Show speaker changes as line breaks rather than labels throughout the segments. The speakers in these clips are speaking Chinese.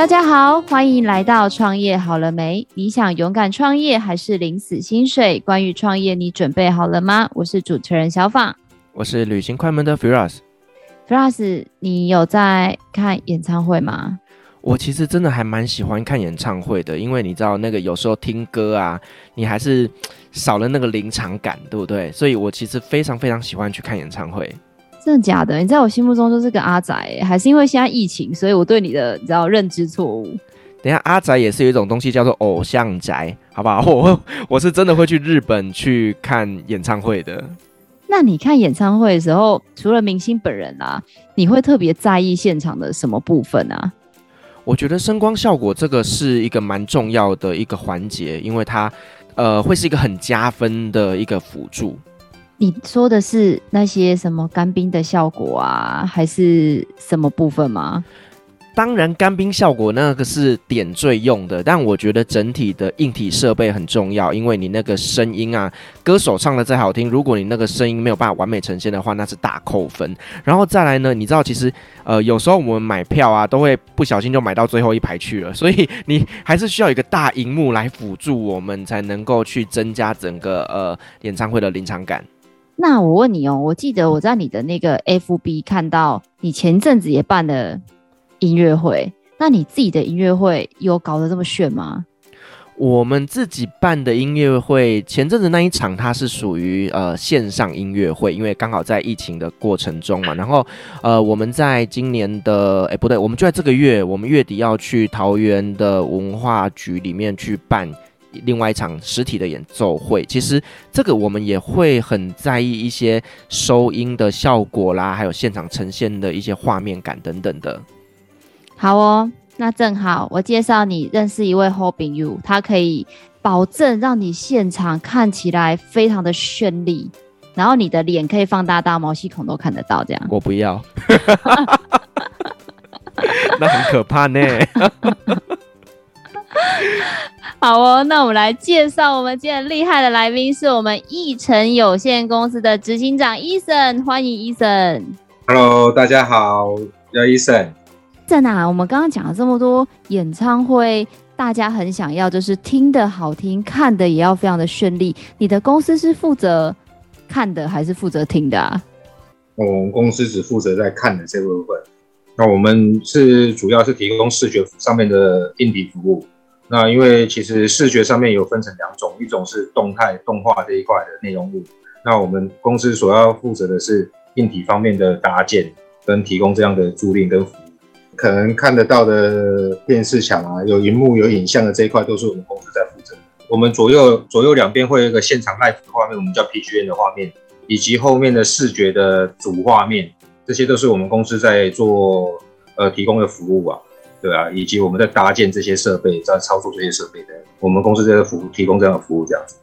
大家好，欢迎来到创业好了没？你想勇敢创业还是领死薪水？关于创业，你准备好了吗？我是主持人小访，
我是旅行快门的 Firas。
Firas，你有在看演唱会吗？
我其实真的还蛮喜欢看演唱会的，因为你知道那个有时候听歌啊，你还是少了那个临场感，对不对？所以我其实非常非常喜欢去看演唱会。
真的假的？你在我心目中就是个阿宅，还是因为现在疫情，所以我对你的你知道认知错误？
等一下，阿宅也是有一种东西叫做偶像宅，好不好？我 我是真的会去日本去看演唱会的。
那你看演唱会的时候，除了明星本人啊，你会特别在意现场的什么部分啊？
我觉得声光效果这个是一个蛮重要的一个环节，因为它呃会是一个很加分的一个辅助。
你说的是那些什么干冰的效果啊，还是什么部分吗？
当然，干冰效果那个是点缀用的，但我觉得整体的硬体设备很重要，因为你那个声音啊，歌手唱的再好听，如果你那个声音没有办法完美呈现的话，那是大扣分。然后再来呢，你知道，其实呃，有时候我们买票啊，都会不小心就买到最后一排去了，所以你还是需要一个大荧幕来辅助我们，才能够去增加整个呃演唱会的临场感。
那我问你哦，我记得我在你的那个 FB 看到你前阵子也办了音乐会，那你自己的音乐会有搞得这么炫吗？
我们自己办的音乐会，前阵子那一场它是属于呃线上音乐会，因为刚好在疫情的过程中嘛。然后呃我们在今年的哎不对，我们就在这个月，我们月底要去桃园的文化局里面去办。另外一场实体的演奏会，其实这个我们也会很在意一些收音的效果啦，还有现场呈现的一些画面感等等的。
好哦，那正好我介绍你认识一位 Hobin You，，他可以保证让你现场看起来非常的绚丽，然后你的脸可以放大到毛细孔都看得到，这样。
我不要，那很可怕呢。
好哦，那我们来介绍我们今天厉害的来宾，是我们易成有限公司的执行长 Eason，欢迎 Eason。
Hello，大家好，叫 Eason。
在哪？我们刚刚讲了这么多演唱会，大家很想要，就是听的好听，看的也要非常的绚丽。你的公司是负责看的还是负责听的啊？
我们公司只负责在看的这部分。那我们是主要是提供视觉上面的硬体服务。那因为其实视觉上面有分成两种，一种是动态动画这一块的内容物，那我们公司所要负责的是硬体方面的搭建跟提供这样的租赁跟服务。可能看得到的电视墙啊，有荧幕有影像的这一块都是我们公司在负责。我们左右左右两边会有一个现场 live 的画面，我们叫 PGM 的画面，以及后面的视觉的主画面，这些都是我们公司在做呃提供的服务啊。对啊，以及我们在搭建这些设备，在操作这些设备的，我们公司这个服务提供这样的服务这样子。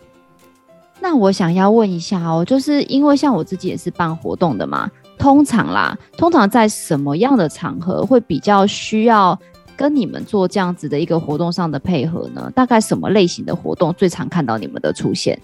那我想要问一下哦，就是因为像我自己也是办活动的嘛，通常啦，通常在什么样的场合会比较需要跟你们做这样子的一个活动上的配合呢？大概什么类型的活动最常看到你们的出现？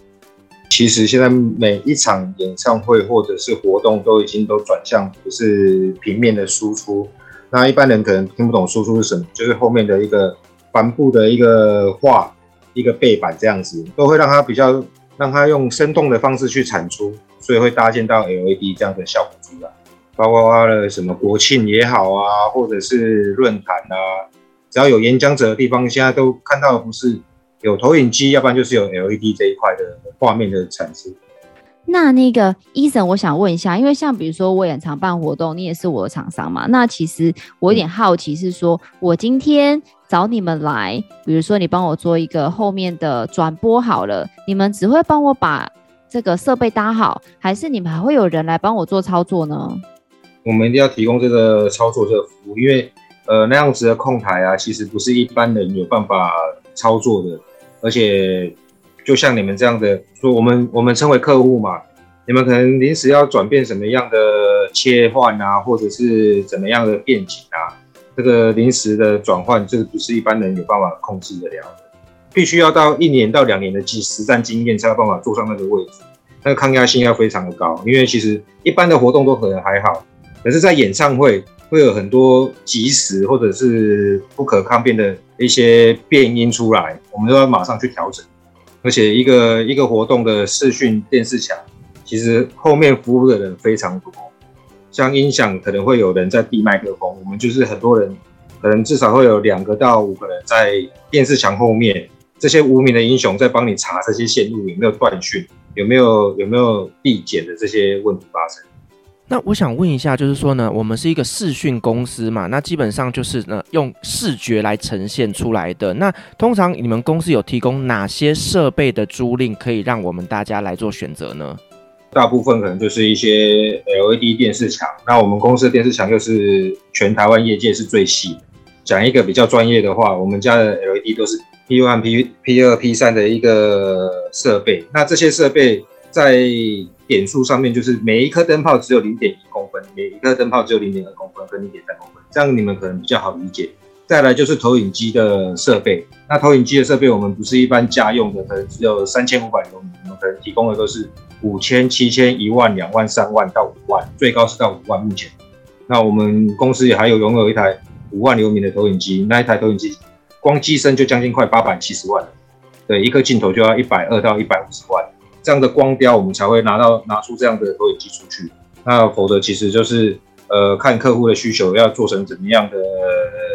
其实现在每一场演唱会或者是活动都已经都转向不是平面的输出。那一般人可能听不懂输出是什么，就是后面的一个帆布的一个画，一个背板这样子，都会让它比较，让它用生动的方式去产出，所以会搭建到 LED 这样的效果出来。包括了什么国庆也好啊，或者是论坛啊，只要有演讲者的地方，现在都看到的不是有投影机，要不然就是有 LED 这一块的画面的产生。
那那个 Eason，我想问一下，因为像比如说我也常办活动，你也是我的厂商嘛。那其实我有点好奇，是说我今天找你们来，比如说你帮我做一个后面的转播好了，你们只会帮我把这个设备搭好，还是你们还会有人来帮我做操作呢？
我们一定要提供这个操作这个服务，因为呃那样子的控台啊，其实不是一般人有办法操作的，而且。就像你们这样的说，我们我们称为客户嘛，你们可能临时要转变什么样的切换啊，或者是怎么样的变景啊，这个临时的转换，这个不是一般人有办法控制得了的，必须要到一年到两年的实实战经验才有办法坐上那个位置，那个抗压性要非常的高，因为其实一般的活动都可能还好，可是在演唱会会有很多即时或者是不可抗辩的一些变音出来，我们都要马上去调整。而且一个一个活动的视讯电视墙，其实后面服务的人非常多，像音响可能会有人在递麦克风，我们就是很多人，可能至少会有两个到五个人在电视墙后面，这些无名的英雄在帮你查这些线路有没有断讯，有没有有没有递减的这些问题发生。
那我想问一下，就是说呢，我们是一个视讯公司嘛，那基本上就是呢用视觉来呈现出来的。那通常你们公司有提供哪些设备的租赁，可以让我们大家来做选择呢？
大部分可能就是一些 LED 电视墙。那我们公司的电视墙又是全台湾业界是最细的。讲一个比较专业的话，我们家的 LED 都是 P1、P P2、P3 的一个设备。那这些设备在点数上面就是每一颗灯泡只有零点一公分，每一颗灯泡只有零点二公分跟零点三公分，这样你们可能比较好理解。再来就是投影机的设备，那投影机的设备我们不是一般家用的，可能只有三千五百流米，我们可能提供的都是五千、七千、一万、两万、三万到五万，最高是到五万。目前，那我们公司也还有拥有一台五万流米的投影机，那一台投影机光机身就将近快八百七十万了，对，一颗镜头就要一百二到一百五十万。这样的光雕，我们才会拿到拿出这样的投影机出去。那否则其实就是呃看客户的需求要做成怎么样的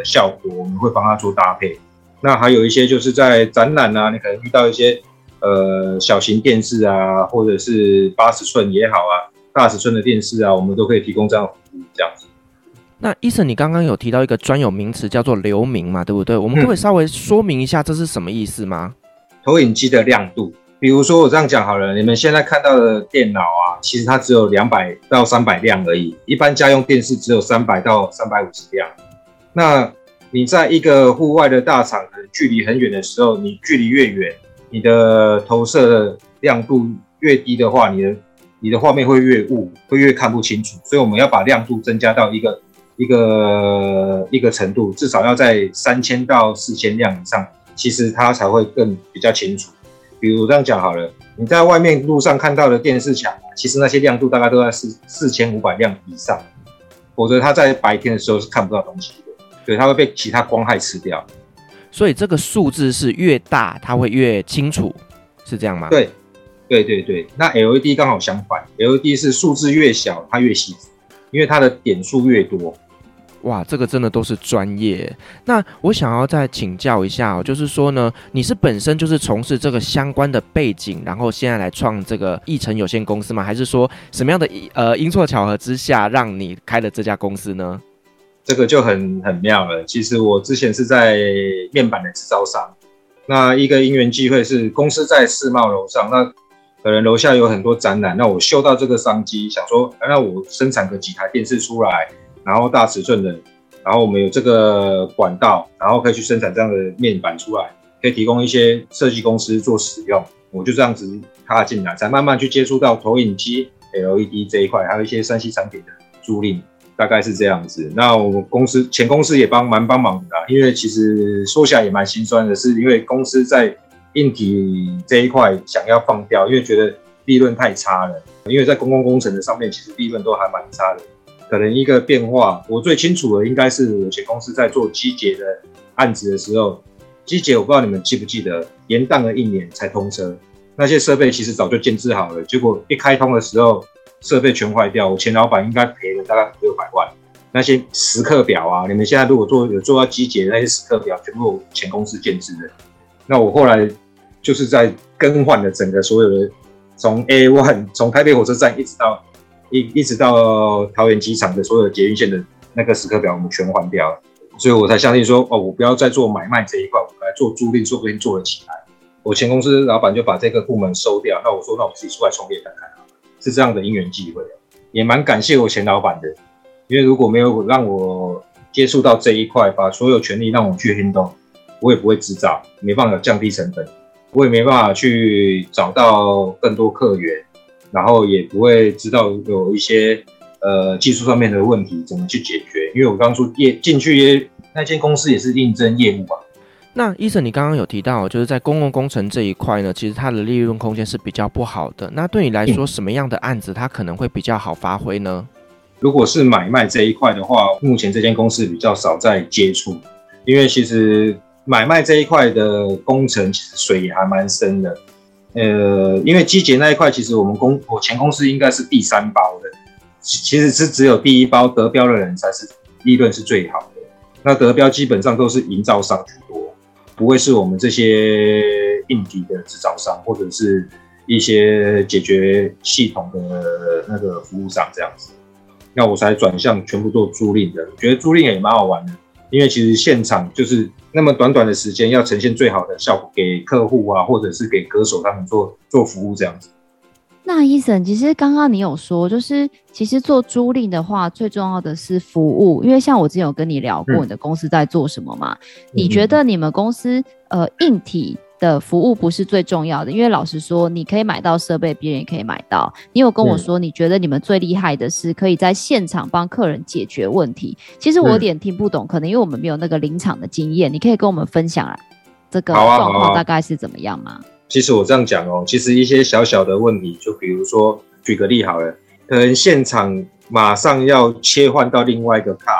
效果，我们会帮他做搭配。那还有一些就是在展览啊，你可能遇到一些呃小型电视啊，或者是八十寸也好啊，大尺寸的电视啊，我们都可以提供这样的服务。这样子。
那 Eason，你刚刚有提到一个专有名词叫做流明嘛，对不对？我们可不可以稍微说明一下这是什么意思吗？
投影机的亮度。比如说我这样讲好了，你们现在看到的电脑啊，其实它只有两百到三百亮而已。一般家用电视只有三百到三百五十亮。那你在一个户外的大场，可能距离很远的时候，你距离越远，你的投射的亮度越低的话，你的你的画面会越雾，会越看不清楚。所以我们要把亮度增加到一个一个一个程度，至少要在三千到四千亮以上，其实它才会更比较清楚。比如这样讲好了，你在外面路上看到的电视墙，其实那些亮度大概都在四四千五百亮以上，否则它在白天的时候是看不到东西的，对，它会被其他光害吃掉。
所以这个数字是越大，它会越清楚，是这样吗？
对，对对对。那 LED 刚好相反，LED 是数字越小它越细致，因为它的点数越多。
哇，这个真的都是专业。那我想要再请教一下哦，就是说呢，你是本身就是从事这个相关的背景，然后现在来创这个易成有限公司吗？还是说什么样的呃阴错巧合之下让你开了这家公司呢？
这个就很很妙了。其实我之前是在面板的制造商，那一个因缘机会是公司在世贸楼上，那可能楼下有很多展览，那我嗅到这个商机，想说，那我生产个几台电视出来。然后大尺寸的，然后我们有这个管道，然后可以去生产这样的面板出来，可以提供一些设计公司做使用。我就这样子踏进来，才慢慢去接触到投影机、LED 这一块，还有一些 3C 产品的租赁，大概是这样子。那我们公司前公司也帮蛮帮忙的，因为其实说起来也蛮心酸的，是因为公司在硬体这一块想要放掉，因为觉得利润太差了。因为在公共工程的上面，其实利润都还蛮差的。可能一个变化，我最清楚的应该是我前公司在做机捷的案子的时候，机捷我不知道你们记不记得，延宕了一年才通车，那些设备其实早就建置好了，结果一开通的时候设备全坏掉，我前老板应该赔了大概六百万。那些时刻表啊，你们现在如果做有做到机捷那些时刻表，全部我前公司建制的。那我后来就是在更换了整个所有的，从 A one 从台北火车站一直到。一一直到桃园机场的所有捷运线的那个时刻表，我们全换掉了，所以我才相信说，哦，我不要再做买卖这一块，我来做租赁，说不定做得起来。我前公司老板就把这个部门收掉，那我说，那我自己出来创业看看，是这样的因缘际会，也蛮感谢我前老板的，因为如果没有让我接触到这一块，把所有权利让我去运动，我也不会制造，没办法降低成本，我也没办法去找到更多客源。然后也不会知道有一些呃技术上面的问题怎么去解决，因为我当初业进去也那间公司也是应征业务嘛。
那 Eason，你刚刚有提到，就是在公共工程这一块呢，其实它的利润空间是比较不好的。那对你来说，什么样的案子它可能会比较好发挥呢？
如果是买卖这一块的话，目前这间公司比较少在接触，因为其实买卖这一块的工程其实水也还蛮深的。呃，因为机捷那一块，其实我们公我前公司应该是第三包的，其实是只有第一包得标的人才是利润是最好的。那得标基本上都是营造商居多，不会是我们这些硬体的制造商或者是一些解决系统的那个服务商这样子。那我才转向全部做租赁的，觉得租赁也蛮好玩的，因为其实现场就是那么短短的时间，要呈现最好的效果给客户啊，或者是给歌手他们做做服务这样子。
那 Eason，其实刚刚你有说，就是其实做租赁的话，最重要的是服务，因为像我之前有跟你聊过，你的公司在做什么嘛？嗯、你觉得你们公司呃硬体？的服务不是最重要的，因为老实说，你可以买到设备，别人也可以买到。你有跟我说，你觉得你们最厉害的是可以在现场帮客人解决问题。其实我有点听不懂，可能因为我们没有那个临场的经验，你可以跟我们分享啊，这个状况大概是怎么样吗？
其实我这样讲哦，其实一些小小的问题，就比如说举个例好了，可能现场马上要切换到另外一个卡，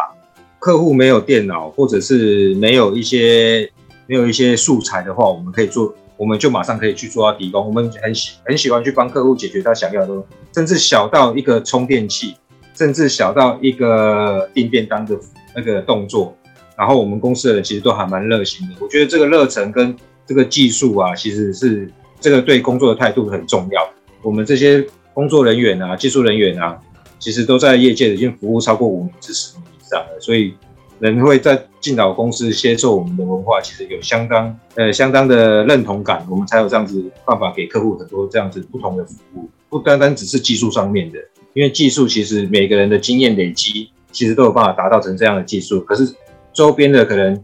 客户没有电脑，或者是没有一些。没有一些素材的话，我们可以做，我们就马上可以去做到提供。我们很喜很喜欢去帮客户解决他想要的，甚至小到一个充电器，甚至小到一个订便当的那个动作。然后我们公司的人其实都还蛮热心的。我觉得这个热忱跟这个技术啊，其实是这个对工作的态度很重要。我们这些工作人员啊、技术人员啊，其实都在业界已经服务超过五年至十年以上了，所以。人会在进到公司接受我们的文化，其实有相当呃相当的认同感，我们才有这样子办法给客户很多这样子不同的服务，不单单只是技术上面的，因为技术其实每个人的经验累积，其实都有办法达到成这样的技术。可是周边的可能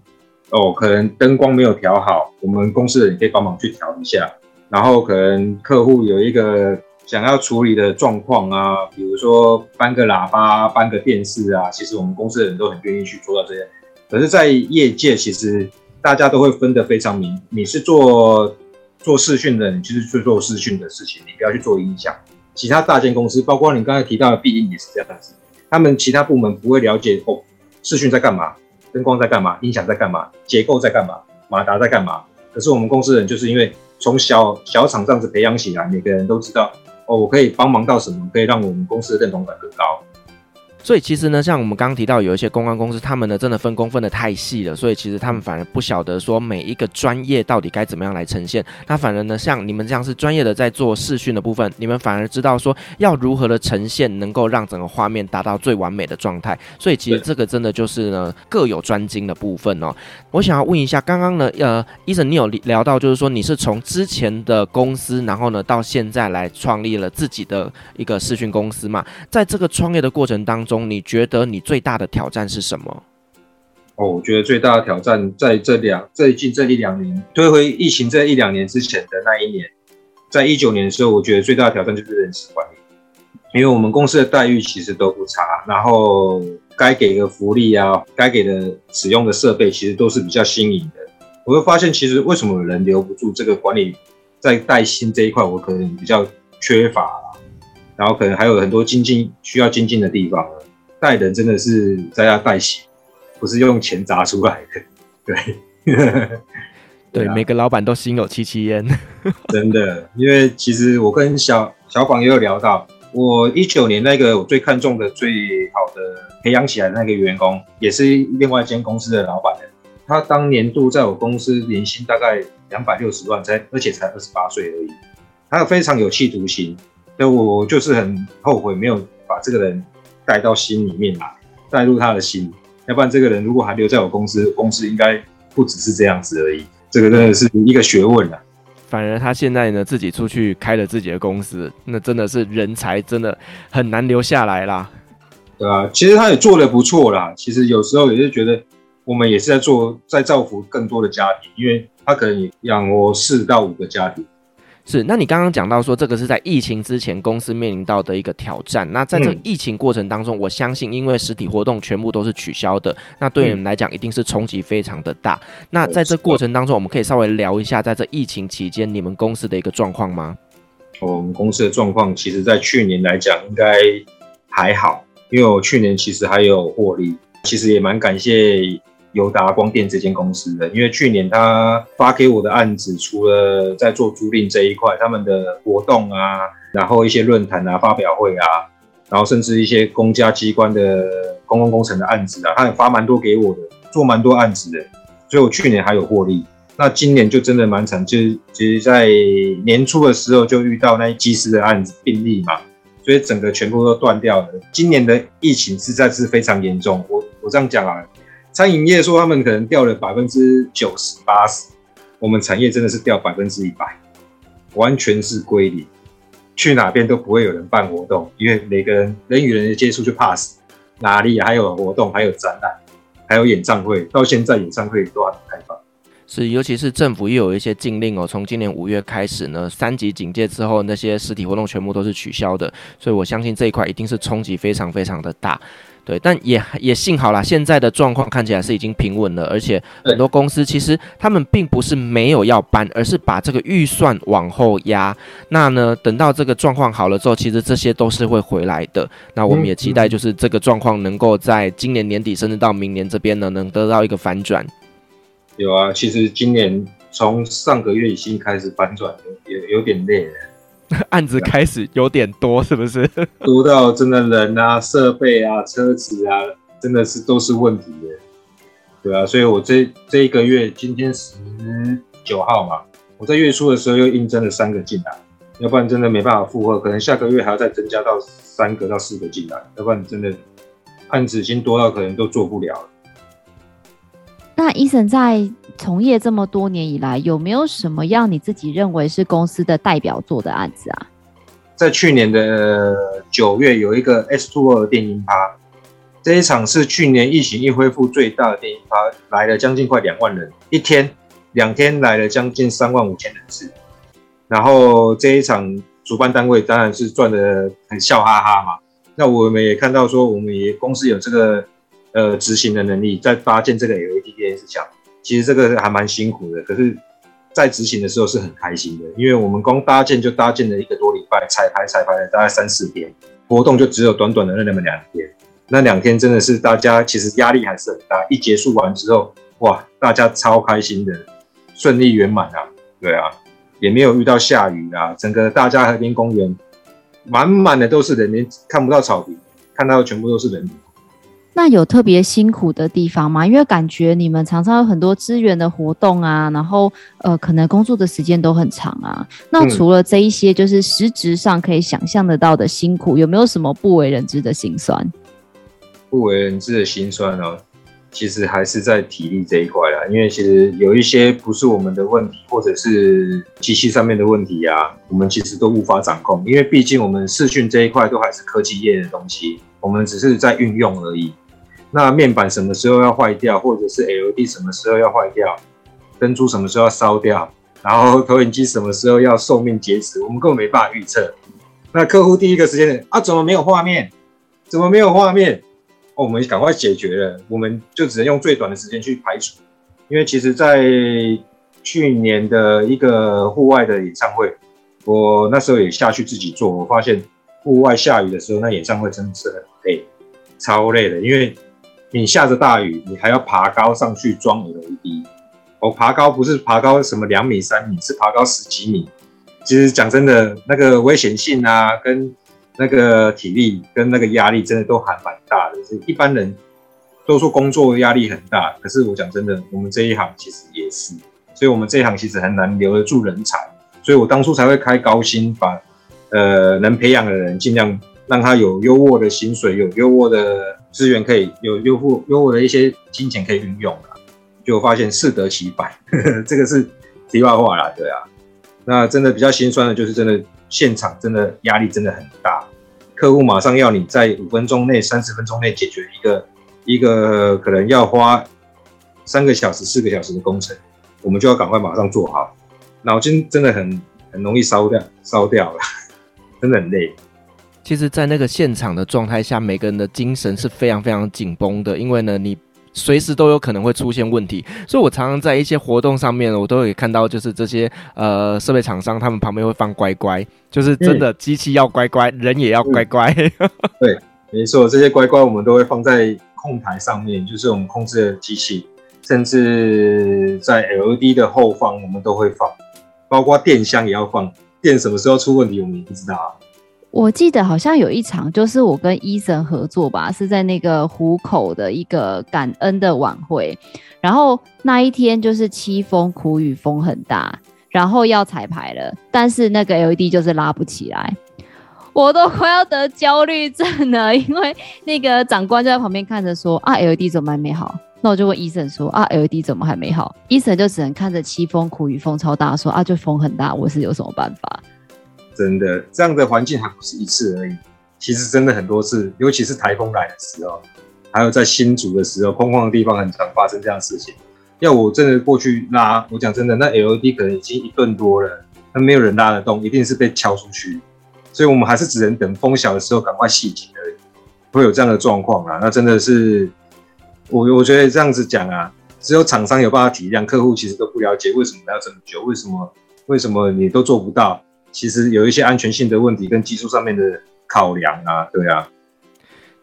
哦，可能灯光没有调好，我们公司的人可以帮忙去调一下，然后可能客户有一个。想要处理的状况啊，比如说搬个喇叭、搬个电视啊，其实我们公司的人都很愿意去做到这些。可是，在业界，其实大家都会分得非常明。你是做做视讯的，你就是去做视讯的事情，你不要去做音响。其他大件公司，包括你刚才提到的必应也是这样子，他们其他部门不会了解哦，视讯在干嘛，灯光在干嘛，音响在干嘛，结构在干嘛，马达在干嘛。可是我们公司的人就是因为从小小厂这样子培养起来，每个人都知道。哦，我可以帮忙到什么，可以让我们公司的认同感更高。
所以其实呢，像我们刚刚提到有一些公关公司，他们呢真的分工分得太细了，所以其实他们反而不晓得说每一个专业到底该怎么样来呈现。那反而呢，像你们这样是专业的在做视讯的部分，你们反而知道说要如何的呈现，能够让整个画面达到最完美的状态。所以其实这个真的就是呢各有专精的部分哦。我想要问一下，刚刚呢，呃，Eason 你有聊到就是说你是从之前的公司，然后呢到现在来创立了自己的一个视讯公司嘛，在这个创业的过程当中。你觉得你最大的挑战是什么？
哦，我觉得最大的挑战在这两最近这一两年，推回疫情这一两年之前的那一年，在一九年的时候，我觉得最大的挑战就是人事管理，因为我们公司的待遇其实都不差，然后该给的福利啊，该给的使用的设备其实都是比较新颖的。我会发现，其实为什么人留不住这个管理，在带薪这一块，我可能比较缺乏，然后可能还有很多精进需要精进的地方。带人真的是在家带血，不是用钱砸出来的。对，
对，每个老板都心有戚戚焉。
真的，因为其实我跟小小广也有聊到，我一九年那个我最看重的、最好的培养起来的那个员工，也是另外一间公司的老板。他当年度在我公司年薪大概两百六十万，才而且才二十八岁而已。他非常有企图心，所以我就是很后悔没有把这个人。带到心里面来，带入他的心，要不然这个人如果还留在我公司，公司应该不只是这样子而已。这个真的是一个学问啊。
反而他现在呢，自己出去开了自己的公司，那真的是人才，真的很难留下来啦。
对啊，其实他也做的不错啦。其实有时候也是觉得，我们也是在做，在造福更多的家庭，因为他可能养活四到五个家庭。
是，那你刚刚讲到说这个是在疫情之前公司面临到的一个挑战。那在这个疫情过程当中，嗯、我相信因为实体活动全部都是取消的，那对你们来讲一定是冲击非常的大。嗯、那在这过程当中，我们可以稍微聊一下，在这疫情期间你们公司的一个状况吗？
我们公司的状况，其实在去年来讲应该还好，因为我去年其实还有获利，其实也蛮感谢友达光电这间公司的，因为去年他发给我的案子，除了在做租赁这一块，他们的活动啊，然后一些论坛啊、发表会啊，然后甚至一些公家机关的公共工程的案子啊，他也发蛮多给我的，做蛮多案子的，所以我去年还有获利。那今年就真的蛮惨，就是其实在年初的时候就遇到那机师的案子病例嘛，所以整个全部都断掉了。今年的疫情实在是非常严重，我我这样讲啊，餐饮业说他们可能掉了百分之九十八十，我们产业真的是掉百分之一百，完全是归零，去哪边都不会有人办活动，因为每个人人与人的接触就怕死，哪里还有活动，还有展览，还有演唱会，到现在演唱会都还没开放。
是，尤其是政府又有一些禁令哦，从今年五月开始呢，三级警戒之后，那些实体活动全部都是取消的，所以我相信这一块一定是冲击非常非常的大，对，但也也幸好啦，现在的状况看起来是已经平稳了，而且很多公司其实他们并不是没有要搬，而是把这个预算往后压，那呢，等到这个状况好了之后，其实这些都是会回来的，那我们也期待就是这个状况能够在今年年底甚至到明年这边呢，能得到一个反转。
有啊，其实今年从上个月已经开始反转，有有点累了。
案子开始有点多，是不是？
多到真的人啊、设备啊、车子啊，真的是都是问题耶。对啊，所以我这这一个月，今天十九号嘛，我在月初的时候又应征了三个进来，要不然真的没办法负荷，可能下个月还要再增加到三个到四个进来，要不然真的案子已经多到可能都做不了了。
那医生在从业这么多年以来，有没有什么样你自己认为是公司的代表作的案子啊？
在去年的九月，有一个 S2O 的电音趴，这一场是去年疫情一恢复最大的电音趴，来了将近快两万人，一天两天来了将近三万五千人次。然后这一场主办单位当然是赚的很笑哈哈嘛。那我们也看到说，我们也公司有这个。呃，执行的能力在搭建这个 L 电视墙，其实这个还蛮辛苦的。可是，在执行的时候是很开心的，因为我们光搭建就搭建了一个多礼拜，彩排彩排了大概三四天，活动就只有短短的那么两天。那两天真的是大家其实压力还是很大。一结束完之后，哇，大家超开心的，顺利圆满啊，对啊，也没有遇到下雨啊，整个大家和平公园满满的都是人，连看不到草坪，看到的全部都是人。
那有特别辛苦的地方吗？因为感觉你们常常有很多资源的活动啊，然后呃，可能工作的时间都很长啊。那除了这一些，就是实质上可以想象得到的辛苦，有没有什么不为人知的辛酸？
不为人知的辛酸哦，其实还是在体力这一块啦。因为其实有一些不是我们的问题，或者是机器上面的问题啊，我们其实都无法掌控。因为毕竟我们视讯这一块都还是科技业的东西，我们只是在运用而已。那面板什么时候要坏掉，或者是 LED 什么时候要坏掉，灯珠什么时候要烧掉，然后投影机什么时候要寿命截止，我们根本没办法预测。那客户第一个时间点啊，怎么没有画面？怎么没有画面？哦，我们赶快解决了，我们就只能用最短的时间去排除。因为其实，在去年的一个户外的演唱会，我那时候也下去自己做，我发现户外下雨的时候，那演唱会真的是很累，超累的，因为。你下着大雨，你还要爬高上去装 LED。我爬高不是爬高什么两米三米，是爬高十几米。其实讲真的，那个危险性啊，跟那个体力跟那个压力，真的都还蛮大的。是一般人都说工作压力很大，可是我讲真的，我们这一行其实也是。所以我们这一行其实很难留得住人才。所以我当初才会开高薪，把呃能培养的人尽量让他有优渥的薪水，有优渥的。资源可以有优厚优厚的一些金钱可以运用了，就发现适得其反，这个是题外话啦，对啊。那真的比较心酸的就是真的现场真的压力真的很大，客户马上要你在五分钟内、三十分钟内解决一个一个可能要花三个小时、四个小时的工程，我们就要赶快马上做好，脑筋真的很很容易烧掉，烧掉了，真的很累。
其实，在那个现场的状态下，每个人的精神是非常非常紧绷的，因为呢，你随时都有可能会出现问题。所以我常常在一些活动上面，我都会看到，就是这些呃设备厂商他们旁边会放乖乖，就是真的机器要乖乖，人也要乖乖。
对，没错，这些乖乖我们都会放在控台上面，就是我们控制的机器，甚至在 LED 的后方我们都会放，包括电箱也要放。电什么时候出问题，我们也不知道啊。
我记得好像有一场，就是我跟 Eason 合作吧，是在那个湖口的一个感恩的晚会。然后那一天就是凄风苦雨，风很大，然后要彩排了，但是那个 LED 就是拉不起来，我都快要得焦虑症了，因为那个长官就在旁边看着说啊，LED 怎么还没好？那我就问 Eason 说啊，LED 怎么还没好？Eason 就只能看着凄风苦雨，风超大，说啊，就风很大，我是有什么办法？
真的，这样的环境还不是一次而已，其实真的很多次，尤其是台风来的时候，还有在新竹的时候，空旷的地方很常发生这样的事情。要我真的过去拉，我讲真的，那 LED 可能已经一吨多了，那没有人拉得动，一定是被敲出去。所以我们还是只能等风小的时候赶快系紧而已，会有这样的状况啊。那真的是，我我觉得这样子讲啊，只有厂商有办法体谅，客户其实都不了解为什么要这么久，为什么为什么你都做不到。其实有一些安全性的问题跟技术上面的考量啊，对啊。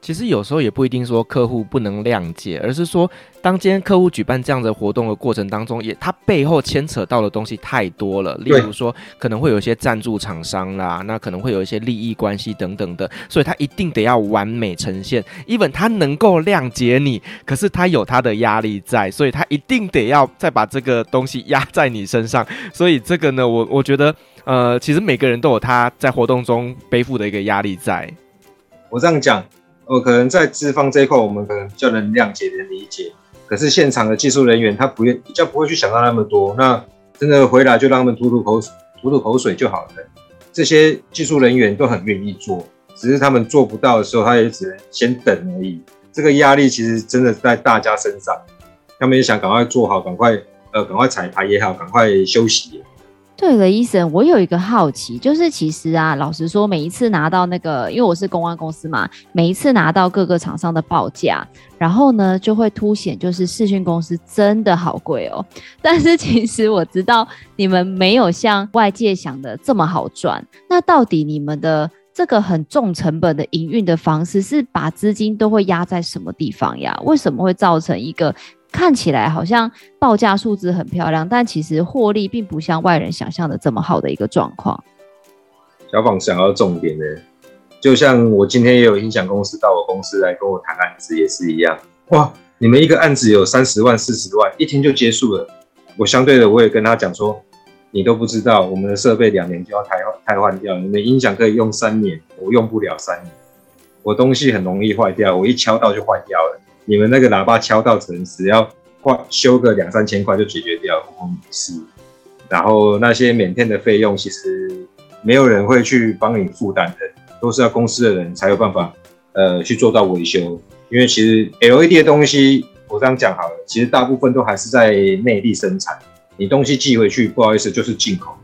其实有时候也不一定说客户不能谅解，而是说当今天客户举办这样的活动的过程当中，也他背后牵扯到的东西太多了。例如说可能会有一些赞助厂商啦，那可能会有一些利益关系等等的，所以他一定得要完美呈现。even 他能够谅解你，可是他有他的压力在，所以他一定得要再把这个东西压在你身上。所以这个呢，我我觉得，呃，其实每个人都有他在活动中背负的一个压力在。
我这样讲。我可能在资方这一块，我们可能比较能谅解、能理解。可是现场的技术人员，他不愿比较不会去想到那么多。那真的回来就让他们吐吐口水、吐吐口水就好了。这些技术人员都很愿意做，只是他们做不到的时候，他也只能先等而已。这个压力其实真的在大家身上，他们也想赶快做好，赶快呃，赶快彩排也好，赶快休息。
对了，医生，我有一个好奇，就是其实啊，老实说，每一次拿到那个，因为我是公关公司嘛，每一次拿到各个厂商的报价，然后呢，就会凸显就是视讯公司真的好贵哦。但是其实我知道你们没有像外界想的这么好赚。那到底你们的这个很重成本的营运的方式，是把资金都会压在什么地方呀？为什么会造成一个？看起来好像报价数字很漂亮，但其实获利并不像外人想象的这么好的一个状况。
小宝想要重点的，就像我今天也有音响公司到我公司来跟我谈案子，也是一样。哇，你们一个案子有三十万、四十万，一天就结束了。我相对的，我也跟他讲说，你都不知道，我们的设备两年就要汰汰换掉，你们音响可以用三年，我用不了三年，我东西很容易坏掉，我一敲到就坏掉了。你们那个喇叭敲到只能只要换修个两三千块就解决掉，我们是。然后那些免费的费用，其实没有人会去帮你负担的，都是要公司的人才有办法，呃，去做到维修。因为其实 LED 的东西，我这样讲好了，其实大部分都还是在内地生产，你东西寄回去，不好意思，就是进口，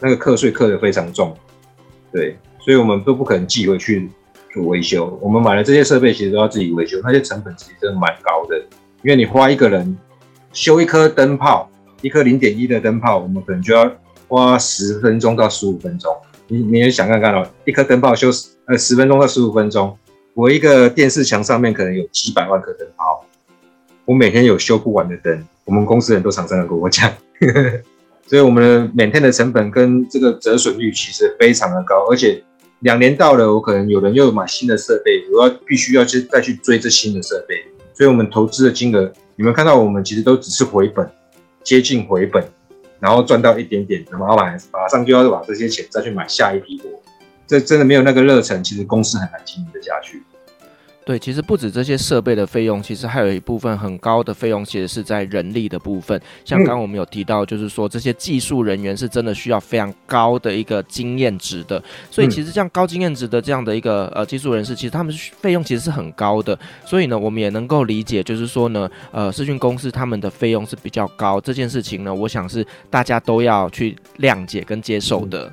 那个课税课得非常重，对，所以我们都不可能寄回去。做维修，我们买了这些设备，其实都要自己维修，那些成本其实真的蛮高的。因为你花一个人修一颗灯泡，一颗零点一的灯泡，我们可能就要花十分钟到十五分钟。你你也想看看哦，一颗灯泡修十呃十分钟到十五分钟，我一个电视墙上面可能有几百万颗灯泡，我每天有修不完的灯。我们公司很多厂商都跟我讲，所以我们的每天的成本跟这个折损率其实非常的高，而且。两年到了，我可能有人又买新的设备，我要必须要去再去追这新的设备，所以我们投资的金额，你们看到我们其实都只是回本，接近回本，然后赚到一点点，然后马马上就要把这些钱再去买下一批货，这真的没有那个热忱，其实公司很难经营的下去。
对，其实不止这些设备的费用，其实还有一部分很高的费用，其实是在人力的部分。像刚刚我们有提到，就是说这些技术人员是真的需要非常高的一个经验值的。所以其实像高经验值的这样的一个呃技术人士，其实他们费用其实是很高的。所以呢，我们也能够理解，就是说呢，呃，视讯公司他们的费用是比较高。这件事情呢，我想是大家都要去谅解跟接受的。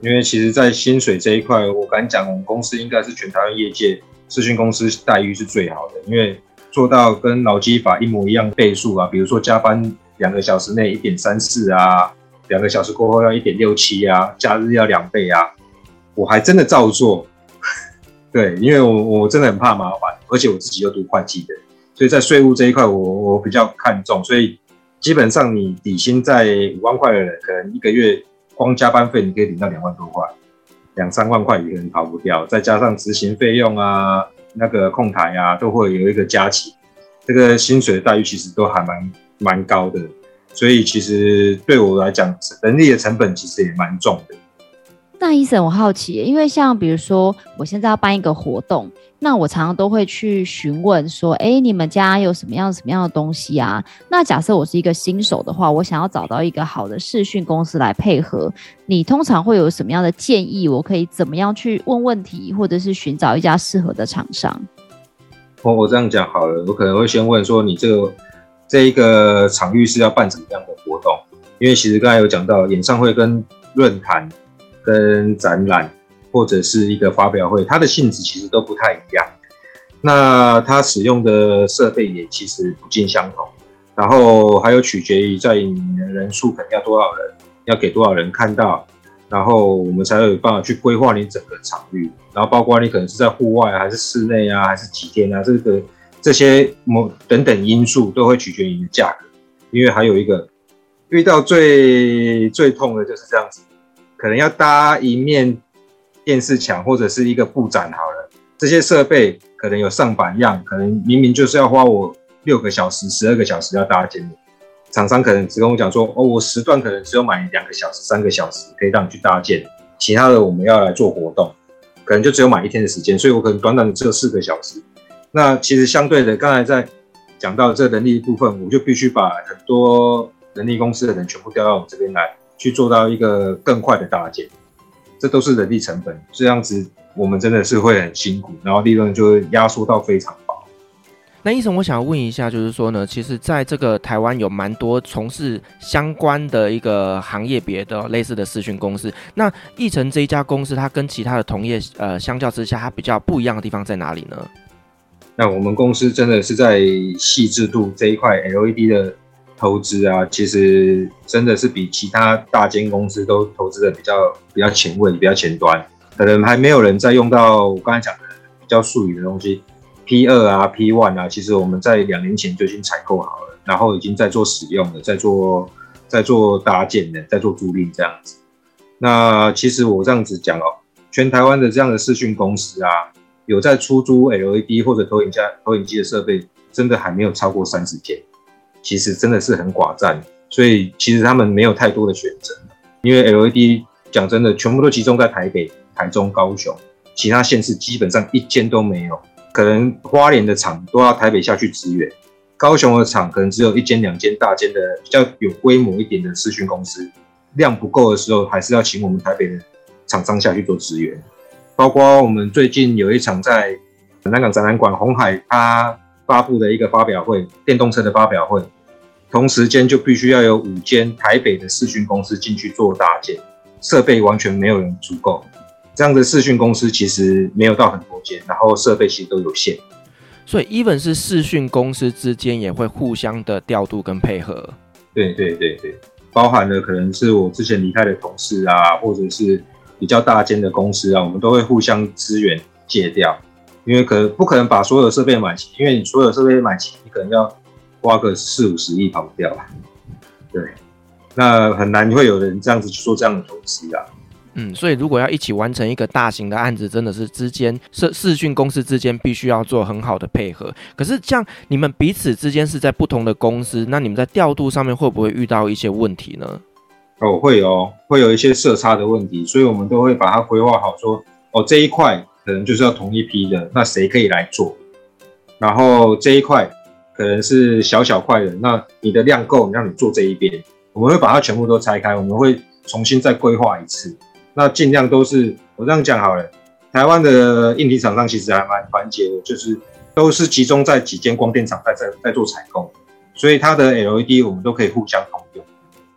因为其实，在薪水这一块，我敢讲，我们公司应该是全台湾业界。咨询公司待遇是最好的，因为做到跟劳基法一模一样倍数啊，比如说加班两个小时内一点三四啊，两个小时过后要一点六七啊，假日要两倍啊，我还真的照做。对，因为我我真的很怕麻烦，而且我自己又读会计的，所以在税务这一块我我比较看重，所以基本上你底薪在五万块的人，可能一个月光加班费你可以领到两万多块，两三万块也可能跑不掉，再加上执行费用啊，那个控台啊，都会有一个加起，这个薪水待遇其实都还蛮蛮高的，所以其实对我来讲，人力的成本其实也蛮重的。
那医生我好奇，因为像比如说，我现在要办一个活动，那我常常都会去询问说，哎，你们家有什么样什么样的东西啊？那假设我是一个新手的话，我想要找到一个好的视讯公司来配合，你通常会有什么样的建议？我可以怎么样去问问题，或者是寻找一家适合的厂商？
我我这样讲好了，我可能会先问说，你这个这一个场域是要办什么样的活动？因为其实刚才有讲到演唱会跟论坛。跟展览或者是一个发表会，它的性质其实都不太一样。那它使用的设备也其实不尽相同，然后还有取决于在你的人数可能要多少人，要给多少人看到，然后我们才有办法去规划你整个场域。然后包括你可能是在户外还是室内啊，还是几天啊，这个这些某等等因素都会取决于你的价格。因为还有一个遇到最最痛的就是这样子。可能要搭一面电视墙或者是一个布展好了，这些设备可能有上百样，可能明明就是要花我六个小时、十二个小时要搭建的，厂商可能只跟我讲说，哦，我时段可能只有买两个小时、三个小时可以让你去搭建，其他的我们要来做活动，可能就只有买一天的时间，所以我可能短短的只有四个小时。那其实相对的，刚才在讲到这人力部分，我就必须把很多人力公司的人全部调到我们这边来。去做到一个更快的搭建，这都是人力成本。这样子，我们真的是会很辛苦，然后利润就会压缩到非常薄。
那医生，我想要问一下，就是说呢，其实在这个台湾有蛮多从事相关的一个行业别的类似的视讯公司。那奕成这一家公司，它跟其他的同业呃相较之下，它比较不一样的地方在哪里呢？
那我们公司真的是在细致度这一块 LED 的。投资啊，其实真的是比其他大间公司都投资的比较比较前卫、比较前端，可能还没有人在用到我刚才讲的比较术语的东西，P 二啊、P one 啊，其实我们在两年前就已经采购好了，然后已经在做使用了，在做在做搭建的，在做租赁这样子。那其实我这样子讲哦，全台湾的这样的视讯公司啊，有在出租 LED 或者投影架、投影机的设备，真的还没有超过三十间。其实真的是很寡占，所以其实他们没有太多的选择，因为 LED 讲真的，全部都集中在台北、台中、高雄，其他县市基本上一间都没有。可能花莲的厂都要台北下去支援，高雄的厂可能只有一间、两间大间的比较有规模一点的视讯公司，量不够的时候，还是要请我们台北的厂商下去做支援。包括我们最近有一场在南港展览馆红海，它。发布的一个发表会，电动车的发表会，同时间就必须要有五间台北的视讯公司进去做搭建，设备完全没有人足够。这样的视讯公司其实没有到很多间，然后设备其实都有限。
所以，even 是视讯公司之间也会互相的调度跟配合。
对对对对，包含了可能是我之前离开的同事啊，或者是比较大间的公司啊，我们都会互相支援借调。因为可能不可能把所有设备买齐，因为你所有设备买齐，你可能要花个四五十亿跑不掉啊。对，那很难会有人这样子去做这样的投资啊。
嗯，所以如果要一起完成一个大型的案子，真的是之间视视讯公司之间必须要做很好的配合。可是像你们彼此之间是在不同的公司，那你们在调度上面会不会遇到一些问题呢？
哦，会哦，会有一些色差的问题，所以我们都会把它规划好说，说哦这一块。可能就是要同一批的，那谁可以来做？然后这一块可能是小小块的，那你的量够，让你做这一边，我们会把它全部都拆开，我们会重新再规划一次。那尽量都是我这样讲好了。台湾的硬体厂商其实还蛮团结的，就是都是集中在几间光电厂在在在做采购，所以它的 LED 我们都可以互相通用，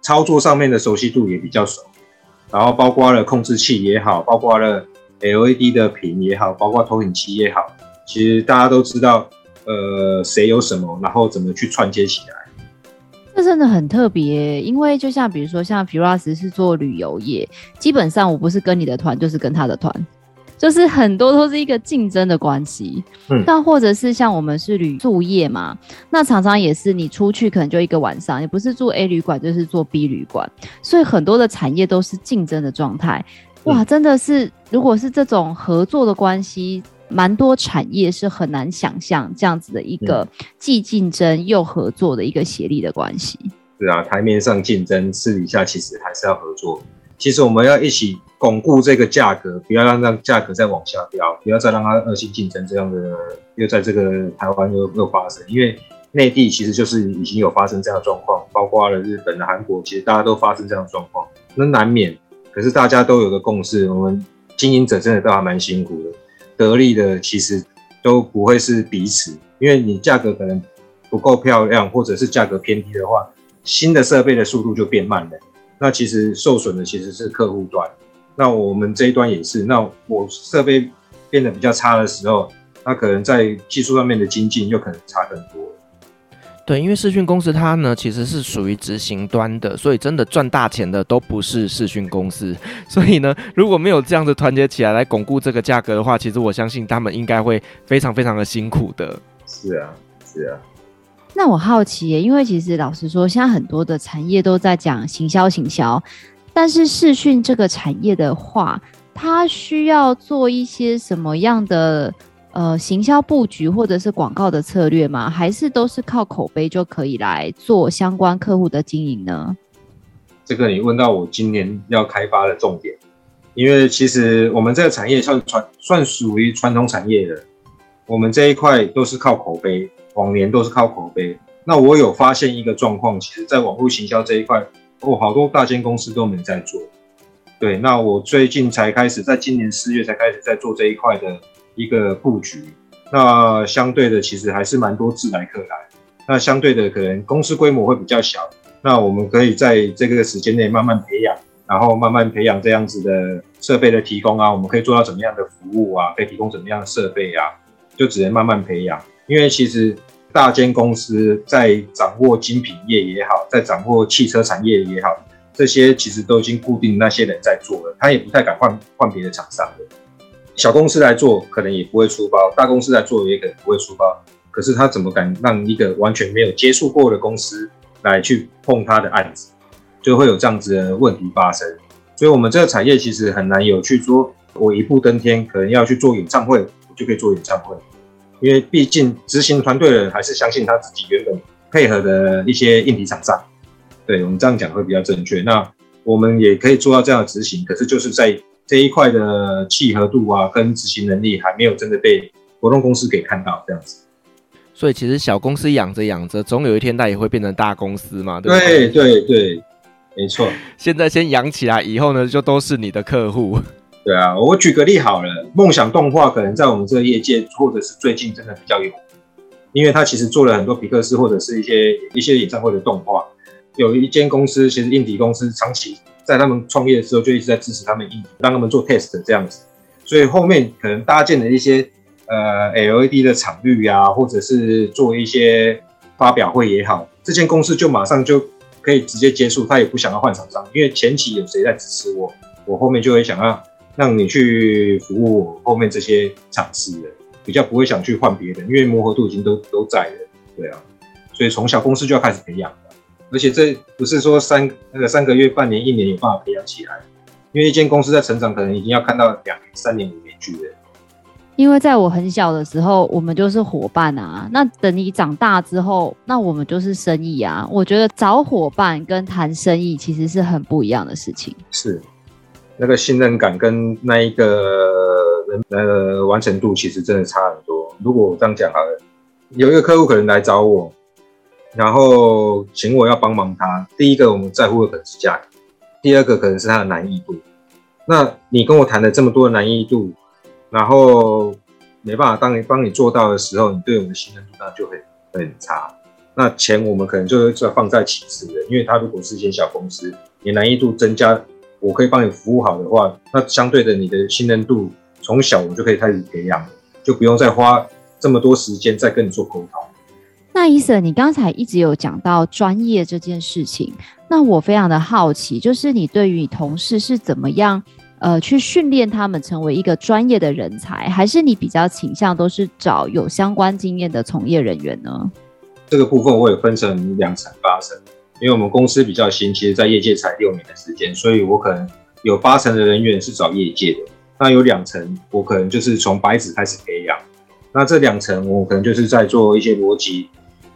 操作上面的熟悉度也比较熟。然后包括了控制器也好，包括了。LED 的屏也好，包括投影机也好，其实大家都知道，呃，谁有什么，然后怎么去串接起来。
这真的很特别，因为就像比如说，像 Firas 是做旅游业，基本上我不是跟你的团，就是跟他的团。就是很多都是一个竞争的关系。嗯，那或者是像我们是旅宿业嘛，那常常也是你出去可能就一个晚上，你不是住 A 旅馆就是住 B 旅馆，所以很多的产业都是竞争的状态。哇，真的是，如果是这种合作的关系，蛮多产业是很难想象这样子的一个既竞争又合作的一个协力的关系。
是啊，台面上竞争，私底下其实还是要合作。其实我们要一起巩固这个价格，不要让让价格再往下掉，不要再让它恶性竞争这样的又在这个台湾又又发生。因为内地其实就是已经有发生这样的状况，包括了日本的、韩国，其实大家都发生这样的状况，那难免。可是大家都有个共识，我们经营者真的都还蛮辛苦的，得利的其实都不会是彼此，因为你价格可能不够漂亮，或者是价格偏低的话。新的设备的速度就变慢了，那其实受损的其实是客户端，那我们这一端也是。那我设备变得比较差的时候，那可能在技术上面的精进又可能差很多。
对，因为视讯公司它呢其实是属于执行端的，所以真的赚大钱的都不是视讯公司。所以呢，如果没有这样子团结起来来巩固这个价格的话，其实我相信他们应该会非常非常的辛苦的。
是啊，是啊。
那我好奇耶，因为其实老实说，现在很多的产业都在讲行销，行销，但是视讯这个产业的话，它需要做一些什么样的呃行销布局或者是广告的策略吗？还是都是靠口碑就可以来做相关客户的经营呢？
这个你问到我今年要开发的重点，因为其实我们这个产业算传算属于传统产业的，我们这一块都是靠口碑。往年都是靠口碑，那我有发现一个状况，其实在网络行销这一块，哦，好多大间公司都没在做。对，那我最近才开始，在今年四月才开始在做这一块的一个布局。那相对的，其实还是蛮多自来客来。那相对的，可能公司规模会比较小。那我们可以在这个时间内慢慢培养，然后慢慢培养这样子的设备的提供啊，我们可以做到怎么样的服务啊，可以提供怎么样的设备啊，就只能慢慢培养。因为其实大间公司在掌握精品业也好，在掌握汽车产业也好，这些其实都已经固定那些人在做了，他也不太敢换换别的厂商的。小公司来做可能也不会出包，大公司来做也可能不会出包。可是他怎么敢让一个完全没有接触过的公司来去碰他的案子，就会有这样子的问题发生。所以，我们这个产业其实很难有去说，我一步登天，可能要去做演唱会，我就可以做演唱会。因为毕竟执行团队的人还是相信他自己原本配合的一些硬体厂商，对，我们这样讲会比较正确。那我们也可以做到这样的执行，可是就是在这一块的契合度啊，跟执行能力还没有真的被活动公司给看到这样子。
所以其实小公司养着养着，总有一天它也会变成大公司嘛，对不
对？对对对，没错。
现在先养起来，以后呢就都是你的客户。
对啊，我举个例好了，梦想动画可能在我们这个业界，或者是最近真的比较有名，因为它其实做了很多皮克斯或者是一些一些演唱会的动画。有一间公司，其实硬体公司长期在他们创业的时候就一直在支持他们硬体，让他们做 test 这样子，所以后面可能搭建了一些呃 LED 的场域呀，或者是做一些发表会也好，这间公司就马上就可以直接结束，他也不想要换厂商，因为前期有谁在支持我，我后面就会想要。让你去服务我后面这些场次的，比较不会想去换别人，因为磨合度已经都都在了，对啊，所以从小公司就要开始培养，而且这不是说三那个三个月、半年、一年有办法培养起来，因为一间公司在成长，可能已经要看到两年、三年、五年去了。
因为在我很小的时候，我们就是伙伴啊，那等你长大之后，那我们就是生意啊。我觉得找伙伴跟谈生意其实是很不一样的事情。
是。那个信任感跟那一个人呃完成度其实真的差很多。如果我这样讲好了，有一个客户可能来找我，然后请我要帮忙他。第一个我们在乎的可能是价格，第二个可能是他的难易度。那你跟我谈了这么多的难易度，然后没办法当你帮你做到的时候，你对我们的信任度那就会很差。那钱我们可能就会要放在其次的，因为他如果是一间小公司，你难易度增加。我可以帮你服务好的话，那相对的你的信任度从小我就可以开始培养，就不用再花这么多时间再跟你做沟通。
那伊森你刚才一直有讲到专业这件事情，那我非常的好奇，就是你对于你同事是怎么样呃去训练他们成为一个专业的人才，还是你比较倾向都是找有相关经验的从业人员呢？
这个部分我也分成两层八层，因为我们公司比较新，其实在业界才六年的时间，所以我可能有八成的人员是找业界的，那有两层我可能就是从白纸开始培养，那这两层我可能就是在做一些逻辑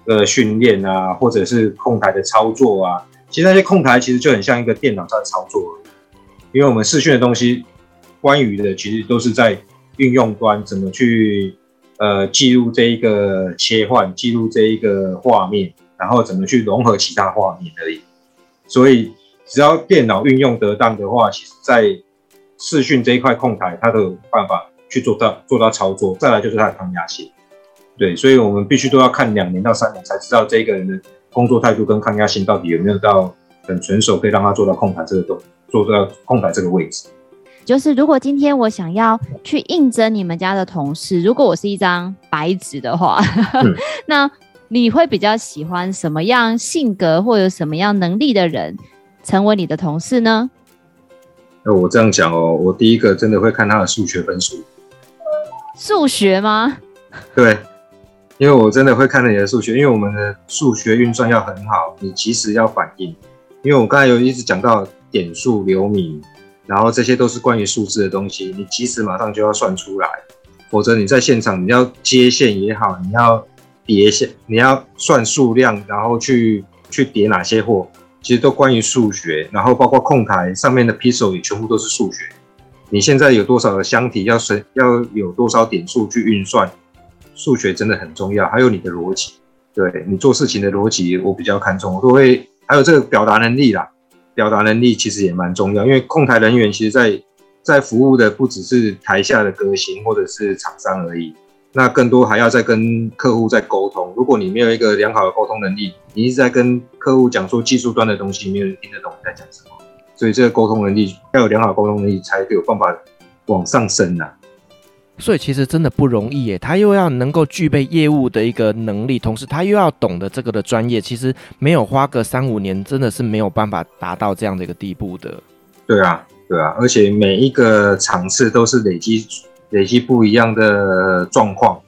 的训练啊，或者是控台的操作啊。其实那些控台其实就很像一个电脑在操作，因为我们视讯的东西，关于的其实都是在运用端怎么去呃记录这一个切换，记录这一个画面，然后怎么去融合其他画面而已。所以只要电脑运用得当的话，其实在视讯这一块控台，它都有办法去做到做到操作。再来就是它的抗压性，对，所以我们必须都要看两年到三年才知道这个人的。工作态度跟抗压性到底有没有到很纯熟，可以让他做到控盘这个动，做到控盘这个位置。
就是如果今天我想要去应征你们家的同事，如果我是一张白纸的话，嗯、那你会比较喜欢什么样性格或者什么样能力的人成为你的同事呢？
那我这样讲哦，我第一个真的会看他的数学分数。
数学吗？
对。因为我真的会看到你的数学，因为我们的数学运算要很好，你其实要反应。因为我刚才有一直讲到点数、流米，然后这些都是关于数字的东西，你其实马上就要算出来，否则你在现场你要接线也好，你要叠线，你要算数量，然后去去叠哪些货，其实都关于数学。然后包括控台上面的 pixel 也全部都是数学。你现在有多少个箱体要存，要有多少点数去运算？数学真的很重要，还有你的逻辑，对你做事情的逻辑，我比较看重，我都会还有这个表达能力啦，表达能力其实也蛮重要，因为控台人员其实在在服务的不只是台下的歌星或者是厂商而已，那更多还要在跟客户在沟通。如果你没有一个良好的沟通能力，你一直在跟客户讲说技术端的东西，没有人听得懂你在讲什么，所以这个沟通能力要有良好沟通能力，才有办法往上升呐。
所以其实真的不容易耶，他又要能够具备业务的一个能力，同时他又要懂得这个的专业，其实没有花个三五年，真的是没有办法达到这样的一个地步的。
对啊，对啊，而且每一个场次都是累积累积不一样的状况，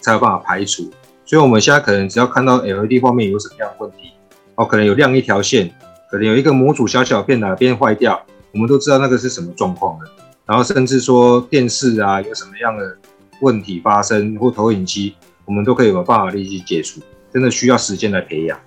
才有办法排除。所以我们现在可能只要看到 LED 画面有什么样的问题，哦，可能有亮一条线，可能有一个模组小小片哪边坏掉，我们都知道那个是什么状况的。然后甚至说电视啊有什么样的问题发生，或投影机，我们都可以有办法立即解除。真的需要时间来培养。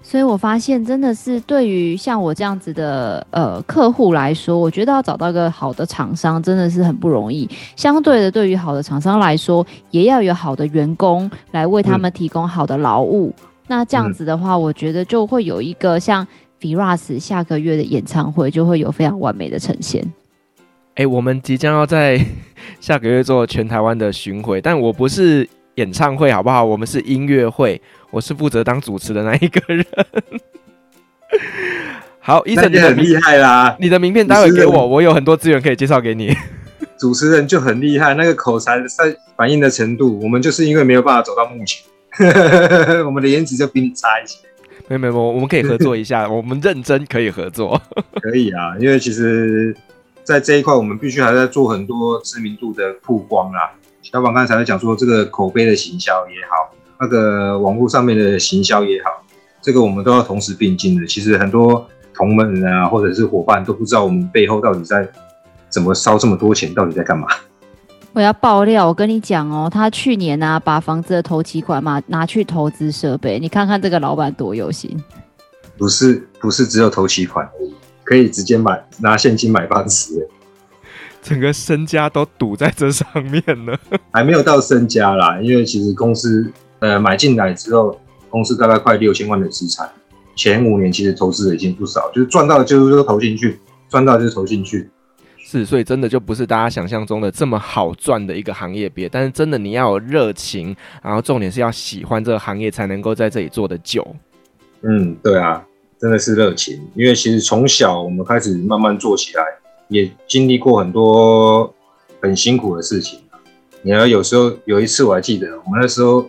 所以我发现，真的是对于像我这样子的呃客户来说，我觉得要找到一个好的厂商真的是很不容易。相对的，对于好的厂商来说，也要有好的员工来为他们提供好的劳务。嗯、那这样子的话，我觉得就会有一个像 Viras 下个月的演唱会，就会有非常完美的呈现。
哎、欸，我们即将要在 下个月做全台湾的巡回，但我不是演唱会，好不好？我们是音乐会，我是负责当主持的那一个人。好，Eason，你很厉害啦！你的名片待会给我，我有很多资源可以介绍给你。
主持人就很厉害，那个口才、在反应的程度，我们就是因为没有办法走到目前，我们的颜值就比你差一些。
没有没有，我们可以合作一下，我们认真可以合作。
可以啊，因为其实。在这一块，我们必须还在做很多知名度的曝光啦。小宝刚才在讲说，这个口碑的行销也好，那个网络上面的行销也好，这个我们都要同时并进的。其实很多同门啊，或者是伙伴都不知道我们背后到底在怎么烧这么多钱，到底在干嘛。
我要爆料，我跟你讲哦，他去年啊，把房子的头期款嘛拿去投资设备，你看看这个老板多有心。
不是，不是只有投期款而已。可以直接买拿现金买饭吃，
整个身家都赌在这上面了。
还没有到身家啦，因为其实公司呃买进来之后，公司大概快六千万的资产，前五年其实投资的已经不少，就是赚到就是说投进去，赚到就是投进去。
是，所以真的就不是大家想象中的这么好赚的一个行业别，但是真的你要有热情，然后重点是要喜欢这个行业，才能够在这里做得久。
嗯，对啊。真的是热情，因为其实从小我们开始慢慢做起来，也经历过很多很辛苦的事情。你要有时候有一次我还记得，我们那时候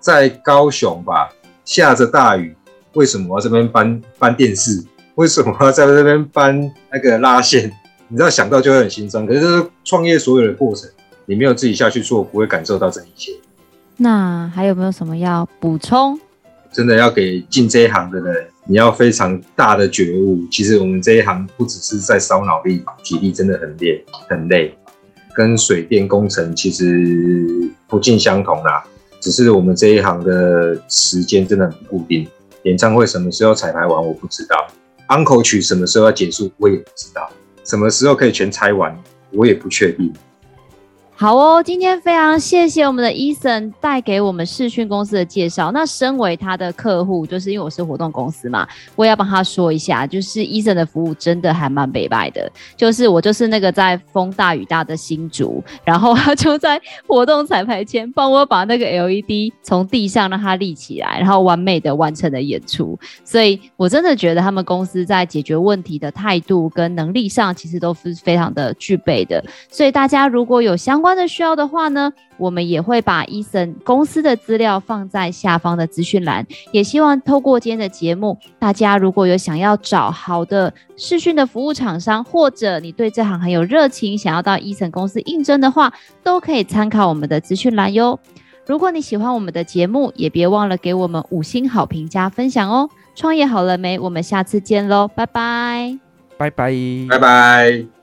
在高雄吧，下着大雨，为什么我要这边搬 搬电视？为什么要在这边搬那个拉线？你知道想到就会很心酸。可是创业所有的过程，你没有自己下去做，不会感受到这一切。
那还有没有什么要补充？
真的要给进这一行的人，你要非常大的觉悟。其实我们这一行不只是在烧脑力、体力，真的很累，很累。跟水电工程其实不尽相同啦，只是我们这一行的时间真的很固定。演唱会什么时候彩排完，我不知道；Uncle 曲什么时候要结束，我也不知道；什么时候可以全拆完，我也不确定。
好哦，今天非常谢谢我们的 Eason 带给我们视讯公司的介绍。那身为他的客户，就是因为我是活动公司嘛，我也要帮他说一下，就是 Eason 的服务真的还蛮美白的。就是我就是那个在风大雨大的新竹，然后他就在活动彩排前帮我把那个 LED 从地上让它立起来，然后完美的完成了演出。所以我真的觉得他们公司在解决问题的态度跟能力上，其实都是非常的具备的。所以大家如果有相关的需要的话呢，我们也会把 Eason 公司的资料放在下方的资讯栏。也希望透过今天的节目，大家如果有想要找好的视讯的服务厂商，或者你对这行很有热情，想要到 Eason 公司应征的话，都可以参考我们的资讯栏哟。如果你喜欢我们的节目，也别忘了给我们五星好评加分享哦。创业好了没？我们下次见喽，拜拜，
拜拜，
拜拜。